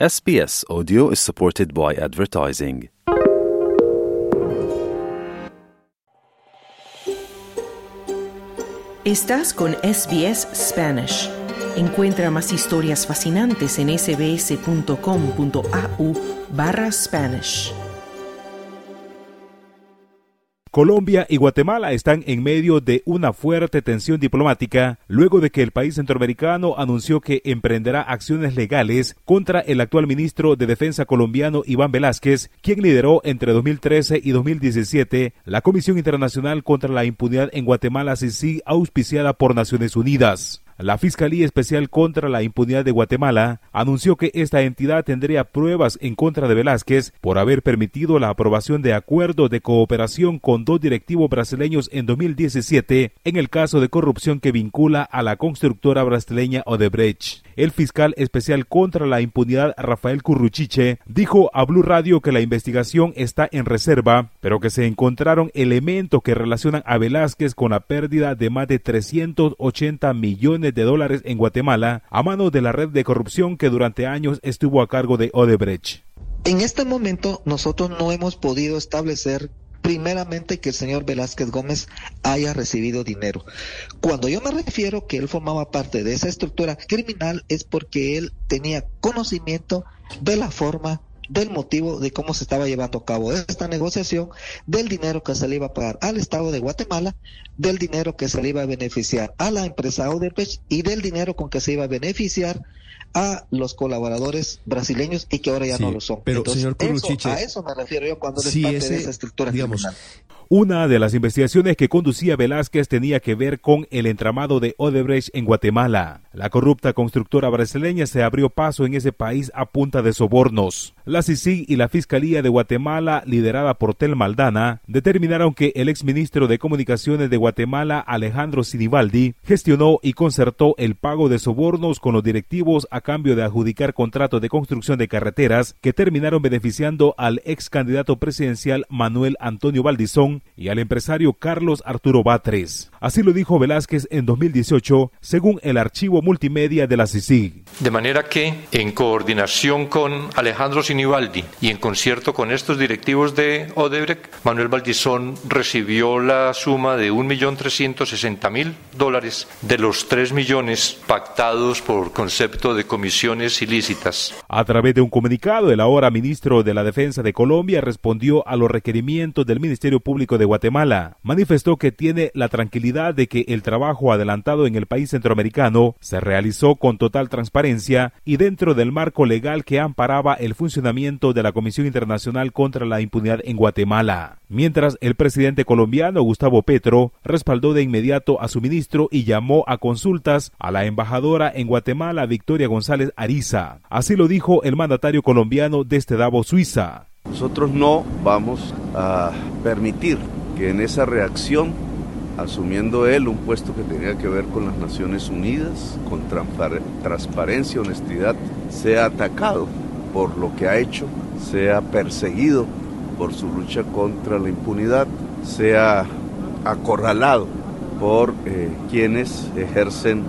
SBS Audio is supported by advertising. Estás con SBS Spanish. Encuentra más historias fascinantes en sbs.com.au barra Spanish. Colombia y Guatemala están en medio de una fuerte tensión diplomática luego de que el país centroamericano anunció que emprenderá acciones legales contra el actual ministro de Defensa colombiano Iván Velázquez, quien lideró entre 2013 y 2017 la Comisión Internacional contra la Impunidad en Guatemala, CICI, auspiciada por Naciones Unidas. La Fiscalía Especial contra la Impunidad de Guatemala anunció que esta entidad tendría pruebas en contra de Velázquez por haber permitido la aprobación de acuerdos de cooperación con dos directivos brasileños en 2017 en el caso de corrupción que vincula a la constructora brasileña Odebrecht. El fiscal especial contra la impunidad Rafael Curruchiche dijo a Blue Radio que la investigación está en reserva, pero que se encontraron elementos que relacionan a Velázquez con la pérdida de más de 380 millones de dólares en Guatemala a manos de la red de corrupción que durante años estuvo a cargo de Odebrecht. En este momento nosotros no hemos podido establecer primeramente que el señor Velázquez Gómez haya recibido dinero. Cuando yo me refiero que él formaba parte de esa estructura criminal es porque él tenía conocimiento de la forma del motivo de cómo se estaba llevando a cabo esta negociación, del dinero que se le iba a pagar al Estado de Guatemala, del dinero que se le iba a beneficiar a la empresa Odebrecht y del dinero con que se iba a beneficiar a los colaboradores brasileños y que ahora ya no lo son. Pero, señor a eso me refiero yo cuando es parte de esa estructura criminal. Una de las investigaciones que conducía Velázquez tenía que ver con el entramado de Odebrecht en Guatemala. La corrupta constructora brasileña se abrió paso en ese país a punta de sobornos. La CICIG y la Fiscalía de Guatemala, liderada por Tel Maldana, determinaron que el exministro de Comunicaciones de Guatemala, Alejandro Sinibaldi, gestionó y concertó el pago de sobornos con los directivos a cambio de adjudicar contratos de construcción de carreteras que terminaron beneficiando al ex candidato presidencial Manuel Antonio Valdizón y al empresario Carlos Arturo Batres. Así lo dijo Velázquez en 2018, según el archivo multimedia de la CICIG. De manera que, en coordinación con Alejandro Sinibaldi y en concierto con estos directivos de Odebrecht, Manuel Valdizón recibió la suma de 1.360.000 dólares de los 3 millones pactados por concepto de comisiones ilícitas. A través de un comunicado, el ahora ministro de la Defensa de Colombia respondió a los requerimientos del Ministerio Público de Guatemala manifestó que tiene la tranquilidad de que el trabajo adelantado en el país centroamericano se realizó con total transparencia y dentro del marco legal que amparaba el funcionamiento de la Comisión Internacional contra la Impunidad en Guatemala. Mientras el presidente colombiano Gustavo Petro respaldó de inmediato a su ministro y llamó a consultas a la embajadora en Guatemala Victoria González Ariza. Así lo dijo el mandatario colombiano desde Davos, Suiza. Nosotros no vamos a permitir que en esa reacción, asumiendo él un puesto que tenía que ver con las Naciones Unidas, con transparencia, honestidad, sea atacado por lo que ha hecho, sea perseguido por su lucha contra la impunidad, sea acorralado por eh, quienes ejercen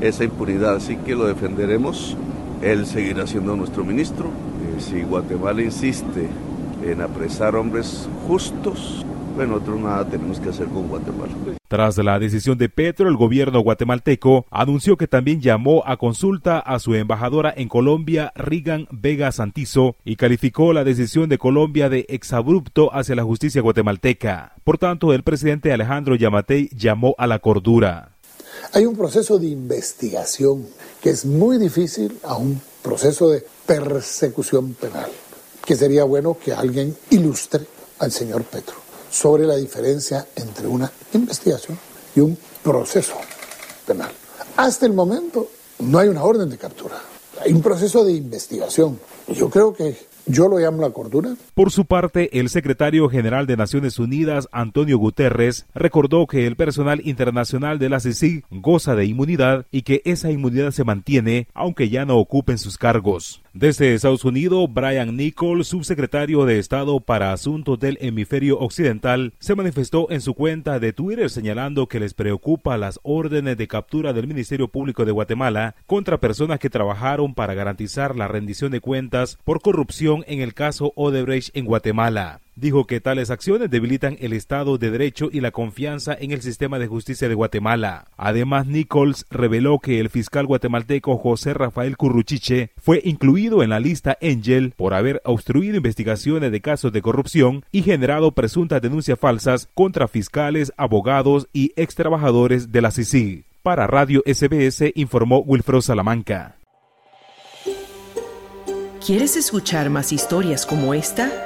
esa impunidad. Así que lo defenderemos. Él seguirá siendo nuestro ministro, si Guatemala insiste en apresar hombres justos, bueno, nosotros nada tenemos que hacer con Guatemala. Tras la decisión de Petro, el gobierno guatemalteco anunció que también llamó a consulta a su embajadora en Colombia, Rigan Vega Santizo, y calificó la decisión de Colombia de exabrupto hacia la justicia guatemalteca. Por tanto, el presidente Alejandro Yamatei llamó a la cordura. Hay un proceso de investigación que es muy difícil a un proceso de persecución penal, que sería bueno que alguien ilustre al señor Petro sobre la diferencia entre una investigación y un proceso penal. Hasta el momento no hay una orden de captura, hay un proceso de investigación. Yo creo que yo lo llamo la cordura. Por su parte, el secretario general de Naciones Unidas, Antonio Guterres, recordó que el personal internacional de la CICIG goza de inmunidad y que esa inmunidad se mantiene aunque ya no ocupen sus cargos. Desde Estados Unidos, Brian Nichols, subsecretario de Estado para Asuntos del Hemisferio Occidental, se manifestó en su cuenta de Twitter señalando que les preocupa las órdenes de captura del Ministerio Público de Guatemala contra personas que trabajaron para garantizar la rendición de cuentas por corrupción en el caso Odebrecht en Guatemala dijo que tales acciones debilitan el Estado de Derecho y la confianza en el sistema de justicia de Guatemala. Además, Nichols reveló que el fiscal guatemalteco José Rafael Curruchiche fue incluido en la lista Angel por haber obstruido investigaciones de casos de corrupción y generado presuntas denuncias falsas contra fiscales, abogados y ex trabajadores de la CICIG. Para Radio SBS informó Wilfredo Salamanca. ¿Quieres escuchar más historias como esta?